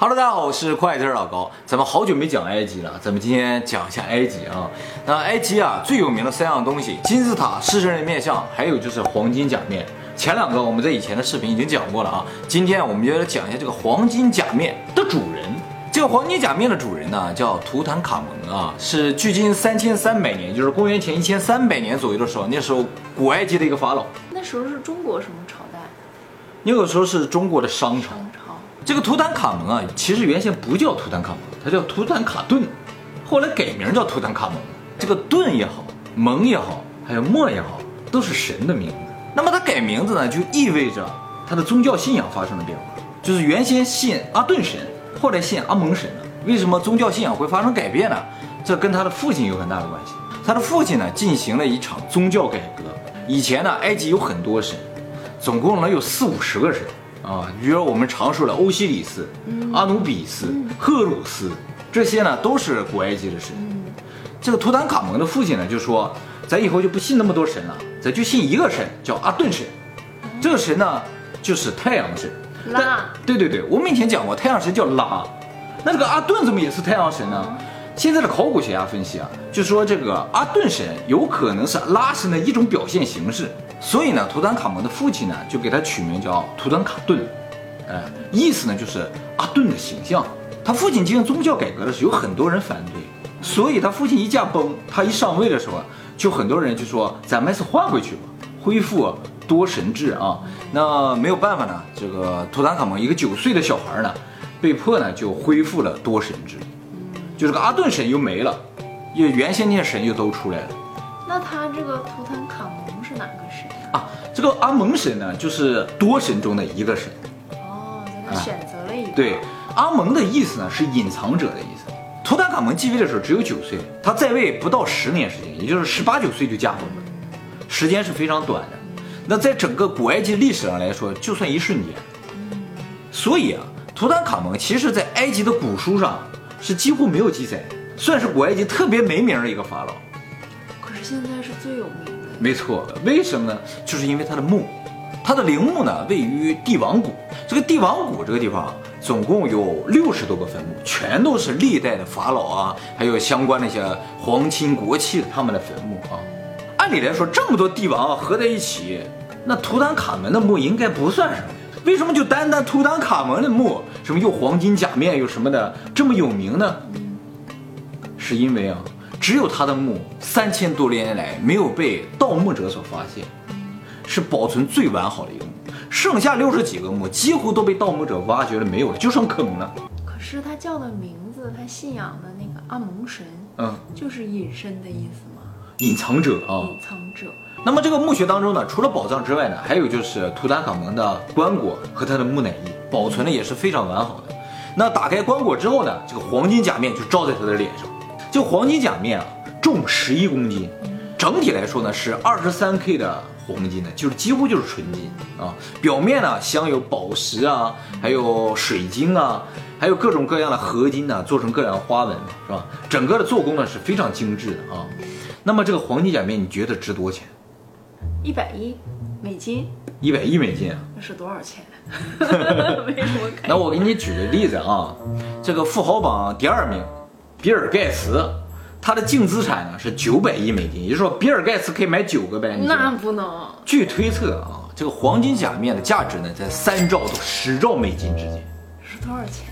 Hello，大家好，我是快字老高。咱们好久没讲埃及了，咱们今天讲一下埃及啊。那埃及啊最有名的三样东西：金字塔、狮身人面像，还有就是黄金甲面。前两个我们在以前的视频已经讲过了啊。今天我们就来讲一下这个黄金甲面的主人。这个黄金甲面的主人呢叫图坦卡蒙啊，是距今三千三百年，就是公元前一千三百年左右的时候，那时候古埃及的一个法老。那时候是中国什么朝代？那个时候是中国的商朝。商朝。这个图坦卡蒙啊，其实原先不叫图坦卡蒙，他叫图坦卡顿，后来改名叫图坦卡蒙。这个顿也好，蒙也好，还有莫也好，都是神的名字。那么他改名字呢，就意味着他的宗教信仰发生了变化，就是原先信阿顿神，后来信阿蒙神了。为什么宗教信仰会发生改变呢？这跟他的父亲有很大的关系。他的父亲呢，进行了一场宗教改革。以前呢，埃及有很多神，总共能有四五十个神。啊，比如我们常说的欧西里斯、阿努比斯、赫鲁斯，这些呢都是古埃及的神。这个图坦卡蒙的父亲呢就说，咱以后就不信那么多神了，咱就信一个神，叫阿顿神。这个神呢就是太阳神。拉。对对对，我们以前讲过，太阳神叫拉。那这个阿顿怎么也是太阳神呢？现在的考古学家分析啊，就说这个阿顿神有可能是拉神的一种表现形式。所以呢，图坦卡蒙的父亲呢，就给他取名叫图坦卡顿，哎，意思呢就是阿顿的形象。他父亲进行宗教改革的时候，有很多人反对，所以他父亲一驾崩，他一上位的时候，就很多人就说咱们还是换回去吧，恢复多神制啊。那没有办法呢，这个图坦卡蒙一个九岁的小孩呢，被迫呢就恢复了多神制，就这个阿顿神又没了，又原先那些神又都出来了。那他这个图坦卡蒙是哪个神啊？这个阿蒙神呢，就是多神中的一个神。哦，他选择了一个。对，阿蒙的意思呢是隐藏者的意思。图坦卡蒙继位的时候只有九岁，他在位不到十年时间，也就是十八九岁就驾崩了，时间是非常短的。那在整个古埃及历史上来说，就算一瞬间。所以啊，图坦卡蒙其实在埃及的古书上是几乎没有记载，算是古埃及特别没名的一个法老。现在是最有名的，没错。为什么呢？就是因为他的墓，他的陵墓呢位于帝王谷。这个帝王谷这个地方总共有六十多个坟墓，全都是历代的法老啊，还有相关的一些皇亲国戚他们的坟墓啊。按理来说，这么多帝王合在一起，那图坦卡门的墓应该不算什么。为什么就单单图坦卡门的墓，什么又黄金甲面又什么的这么有名呢？是因为啊。只有他的墓三千多年来没有被盗墓者所发现，是保存最完好的一个墓。剩下六十几个墓几乎都被盗墓者挖掘了，没有了，就剩坑了。可是他叫的名字，他信仰的那个阿蒙神，嗯，就是隐身的意思吗？隐藏者啊，隐藏者。那么这个墓穴当中呢，除了宝藏之外呢，还有就是图坦卡蒙的棺椁和他的木乃伊，保存的也是非常完好的。那打开棺椁之后呢，这个黄金假面就罩在他的脸上。就黄金甲面啊，重十一公斤，整体来说呢是二十三 K 的黄金呢，就是几乎就是纯金啊。表面呢镶有宝石啊，还有水晶啊，还有各种各样的合金呢，做成各样花纹，是吧？整个的做工呢是非常精致的啊。那么这个黄金甲面你觉得值多少钱？一百亿美金。一百亿美金啊？那是多少钱？没什么那我给你举个例子啊，这个富豪榜第二名。比尔盖茨，他的净资产呢是九百亿美金，也就是说，比尔盖茨可以买九个白金。那不能。据推测啊，这个黄金假面的价值呢在三兆到十兆美金之间。是多少钱？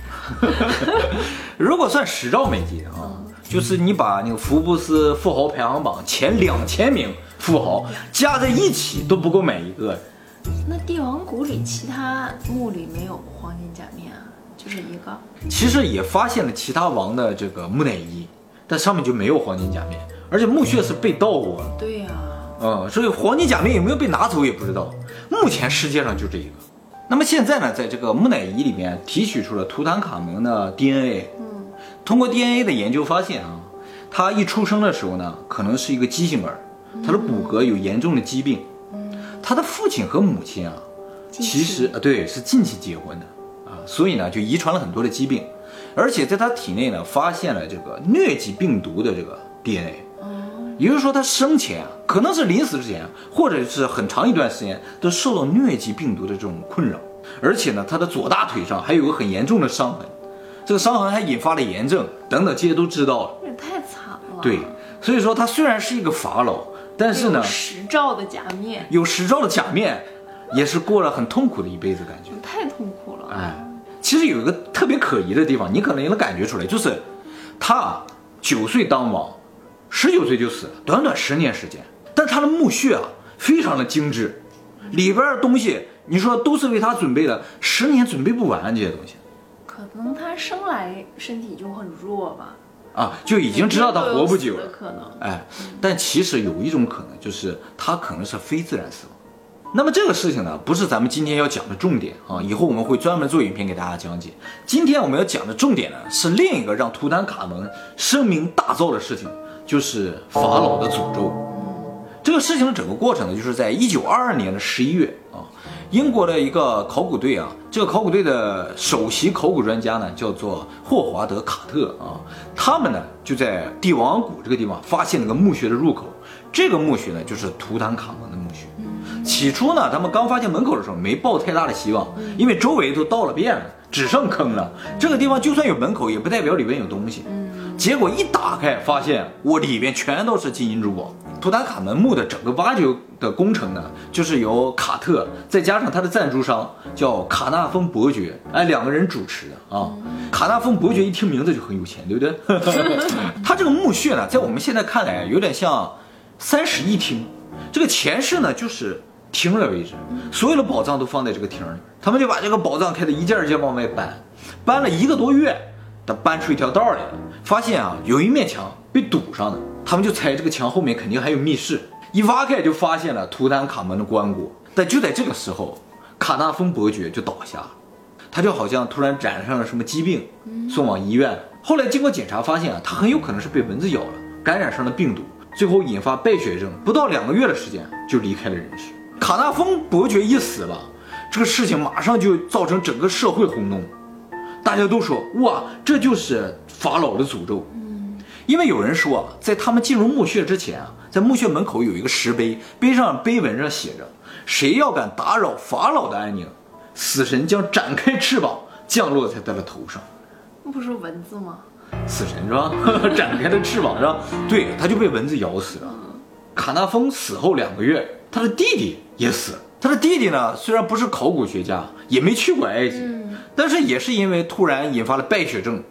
如果算十兆美金啊，就是你把那个福布斯富豪排行榜前两千名富豪加在一起都不够买一个。那帝王谷里其他墓里没有黄金甲面啊？就是一个，其实也发现了其他王的这个木乃伊，但上面就没有黄金甲面，而且墓穴是被盗过。对呀，嗯，所以黄金甲面有没有被拿走也不知道。目前世界上就这一个。那么现在呢，在这个木乃伊里面提取出了图坦卡蒙的 DNA。嗯，通过 DNA 的研究发现啊，他一出生的时候呢，可能是一个畸形儿，他的骨骼有严重的疾病。嗯，他的父亲和母亲啊，其实啊，对，是近期结婚的。所以呢，就遗传了很多的疾病，而且在他体内呢，发现了这个疟疾病毒的这个 DNA。哦，也就是说，他生前啊可能是临死之前，或者是很长一段时间都受到疟疾病毒的这种困扰。而且呢，他的左大腿上还有个很严重的伤痕，这个伤痕还引发了炎症等等，这些都知道了。这也太惨了。对，所以说他虽然是一个法老，但是呢，十兆的假面，有十兆的假面，也是过了很痛苦的一辈子，感觉太痛苦了。哎，其实有一个特别可疑的地方，你可能也能感觉出来，就是他九岁当王，十九岁就死了，短短十年时间，但他的墓穴啊，非常的精致，里边的东西。你说都是为他准备的，十年准备不完这些东西。可能他生来身体就很弱吧。啊，就已经知道他活不久了。可能。哎，但其实有一种可能，就是他可能是非自然死亡。那么这个事情呢，不是咱们今天要讲的重点啊。以后我们会专门做影片给大家讲解。今天我们要讲的重点呢，是另一个让图坦卡蒙声名大噪的事情，就是法老的诅咒。这个事情的整个过程呢，就是在一九二二年的十一月啊。英国的一个考古队啊，这个考古队的首席考古专家呢，叫做霍华德·卡特啊。他们呢就在帝王谷这个地方发现了个墓穴的入口，这个墓穴呢就是图坦卡蒙的墓穴。起初呢，他们刚发现门口的时候没抱太大的希望，因为周围都倒了遍了，只剩坑了。这个地方就算有门口，也不代表里面有东西。结果一打开，发现我里边全都是金银珠宝。图坦卡门墓的整个挖掘的工程呢，就是由卡特再加上他的赞助商叫卡纳丰伯爵，哎，两个人主持的啊。卡纳丰伯爵一听名字就很有钱，对不对？他这个墓穴呢，在我们现在看来有点像三室一厅，这个前室呢就是厅的位置，所有的宝藏都放在这个厅里。他们就把这个宝藏开的一件一件往外搬，搬了一个多月，他搬出一条道来了，发现啊有一面墙被堵上了。他们就猜这个墙后面肯定还有密室，一挖开就发现了图坦卡门的棺椁。但就在这个时候，卡纳丰伯爵就倒下，他就好像突然染上了什么疾病，送往医院。后来经过检查发现啊，他很有可能是被蚊子咬了，感染上了病毒，最后引发败血症，不到两个月的时间就离开了人世。卡纳丰伯爵一死了，这个事情马上就造成整个社会轰动，大家都说哇，这就是法老的诅咒。因为有人说啊，在他们进入墓穴之前啊，在墓穴门口有一个石碑，碑上碑文上写着：“谁要敢打扰法老的安宁，死神将展开翅膀降落在他的头上。”那不是蚊子吗？死神是吧？展开的翅膀是吧？对，他就被蚊子咬死了。卡纳丰死后两个月，他的弟弟也死了。他的弟弟呢，虽然不是考古学家，也没去过埃及，但是也是因为突然引发了败血症，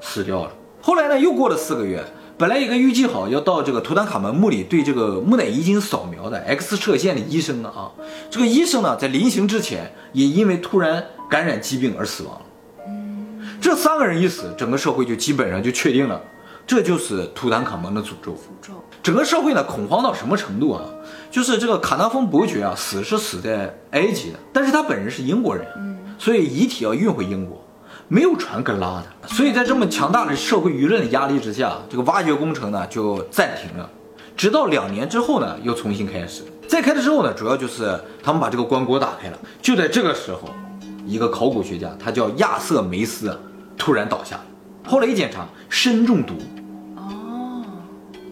死掉了。后来呢，又过了四个月，本来一个预计好要到这个图坦卡门墓里对这个木乃伊进行扫描的 X 射线的医生呢啊，这个医生呢在临行之前也因为突然感染疾病而死亡了。这三个人一死，整个社会就基本上就确定了，这就是图坦卡蒙的诅咒。诅咒。整个社会呢恐慌到什么程度啊？就是这个卡纳丰伯爵啊死是死在埃及的，但是他本人是英国人，所以遗体要运回英国。没有船可拉的，所以在这么强大的社会舆论的压力之下，这个挖掘工程呢就暂停了，直到两年之后呢又重新开始。再开的时候呢，主要就是他们把这个棺椁打开了。就在这个时候，一个考古学家，他叫亚瑟梅斯，突然倒下了。后来一检查，砷中毒，哦，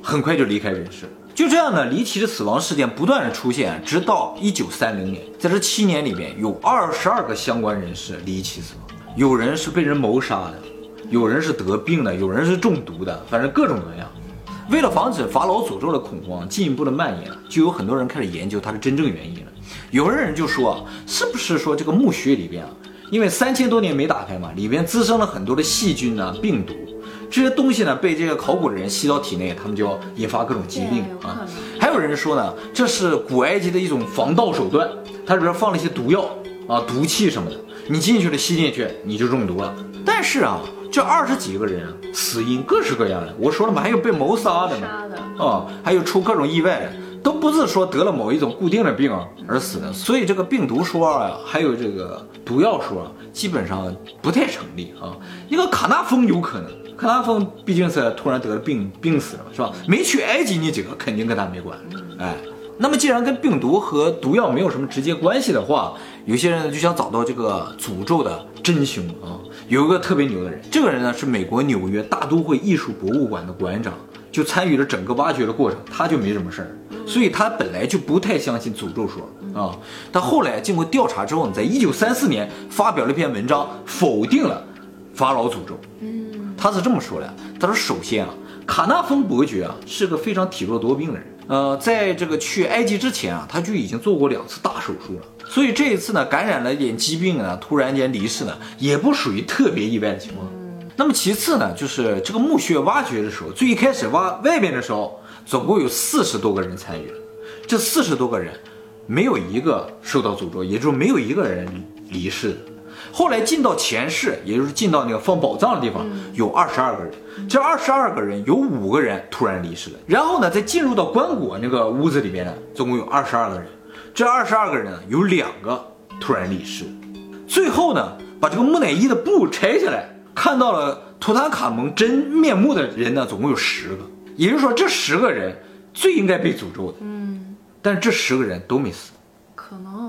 很快就离开人世。就这样呢，离奇的死亡事件不断的出现，直到一九三零年，在这七年里面，有二十二个相关人士离奇死亡。有人是被人谋杀的，有人是得病的，有人是中毒的，反正各种各样。为了防止法老诅咒的恐慌进一步的蔓延，就有很多人开始研究它的真正原因了。有的人就说啊，是不是说这个墓穴里边啊，因为三千多年没打开嘛，里边滋生了很多的细菌啊、病毒，这些东西呢被这个考古的人吸到体内，他们就要引发各种疾病啊。还有人说呢，这是古埃及的一种防盗手段，它里边放了一些毒药啊、毒气什么的。你进去了，吸进去你就中毒了。但是啊，这二十几个人啊死因各式各样的。我说了嘛，还有被谋杀的呢，啊，还有出各种意外的，都不是说得了某一种固定的病而死的。所以这个病毒说啊，还有这个毒药说，基本上不太成立啊。一个卡纳峰有可能，卡纳丰毕竟是突然得了病病死了，是吧？没去埃及那几个肯定跟他没关。哎，那么既然跟病毒和毒药没有什么直接关系的话。有些人呢就想找到这个诅咒的真凶啊，有一个特别牛的人，这个人呢是美国纽约大都会艺术博物馆的馆长，就参与了整个挖掘的过程，他就没什么事儿，所以他本来就不太相信诅咒说啊，但后来经过调查之后呢，在一九三四年发表了一篇文章，否定了法老诅咒。他是这么说的，他说首先啊，卡纳丰伯爵啊是个非常体弱多病的人。呃，在这个去埃及之前啊，他就已经做过两次大手术了，所以这一次呢，感染了一点疾病呢，突然间离世呢，也不属于特别意外的情况。那么其次呢，就是这个墓穴挖掘的时候，最一开始挖外边的时候，总共有四十多个人参与，这四十多个人没有一个受到诅咒，也就是没有一个人离世。后来进到前世，也就是进到那个放宝藏的地方，有二十二个人。这二十二个人有五个人突然离世了。然后呢，再进入到棺椁那个屋子里面呢，总共有二十二个人。这二十二个人呢，有两个突然离世。最后呢，把这个木乃伊的布拆下来，看到了图坦卡蒙真面目的人呢，总共有十个。也就是说，这十个人最应该被诅咒的。嗯。但是这十个人都没死。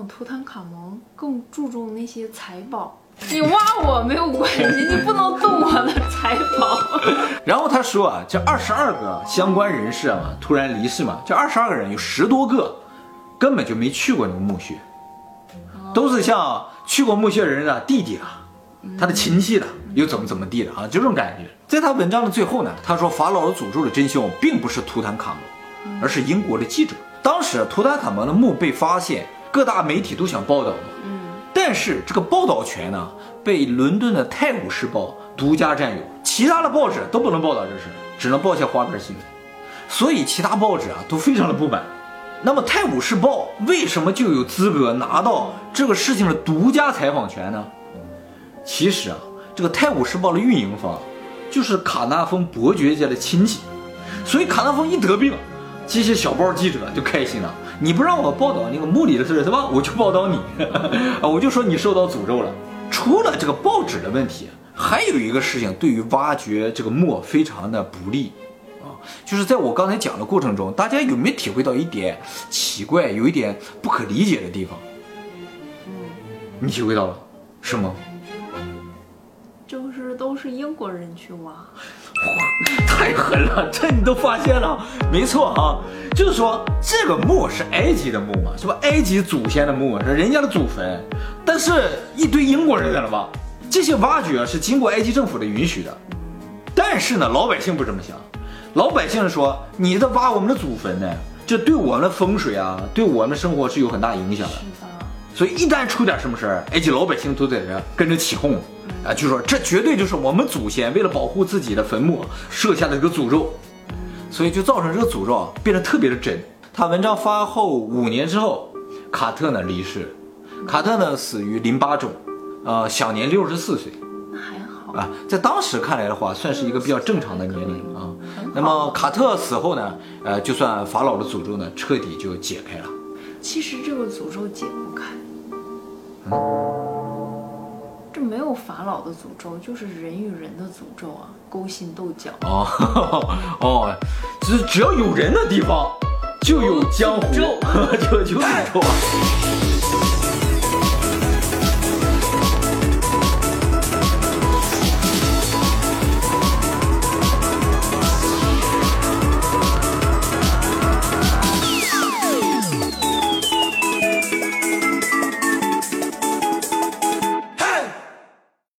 图坦卡蒙更注重那些财宝，你挖我没有关系，你不能动我的财宝。然后他说啊，这二十二个相关人士嘛，突然离世嘛，这二十二个人有十多个根本就没去过那个墓穴，都是像去过墓穴人的弟弟啊，他的亲戚的，又怎么怎么地的啊，就这种感觉。在他文章的最后呢，他说法老的诅咒的真凶并不是图坦卡蒙，而是英国的记者。当时图坦卡蒙的墓被发现。各大媒体都想报道嘛，嗯，但是这个报道权呢，被伦敦的《泰晤士报》独家占有，其他的报纸都不能报道这事，只能报些花边新闻，所以其他报纸啊都非常的不满。那么《泰晤士报》为什么就有资格拿到这个事情的独家采访权呢？其实啊，这个《泰晤士报》的运营方就是卡纳峰伯爵家的亲戚，所以卡纳峰一得病。这些小报记者就开心了，你不让我报道那个墓里的事是吧？我就报道你，我就说你受到诅咒了。除了这个报纸的问题，还有一个事情对于挖掘这个墓非常的不利啊，就是在我刚才讲的过程中，大家有没有体会到一点奇怪，有一点不可理解的地方？你体会到了是吗？是英国人去挖。哇，太狠了！这你都发现了？没错啊，就是说这个墓是埃及的墓嘛，是吧？埃及祖先的墓是人家的祖坟，但是一堆英国人在那挖，这些挖掘是经过埃及政府的允许的。但是呢，老百姓不这么想，老百姓说你在挖我们的祖坟呢，这对我们的风水啊，对我们生活是有很大影响的。所以一旦出点什么事儿，埃及老百姓都在这跟着起哄。啊，就说这绝对就是我们祖先为了保护自己的坟墓设下的一个诅咒，所以就造成这个诅咒啊变得特别的真。他文章发后五年之后，卡特呢离世，卡特呢死于淋巴肿，呃，享年六十四岁，还好啊，在当时看来的话，算是一个比较正常的年龄啊。那么卡特死后呢，呃，就算法老的诅咒呢彻底就解开了。其实这个诅咒解不开。嗯。这没有法老的诅咒，就是人与人的诅咒啊，勾心斗角。哦 哦，只只要有人的地方，就有江湖，就就诅咒。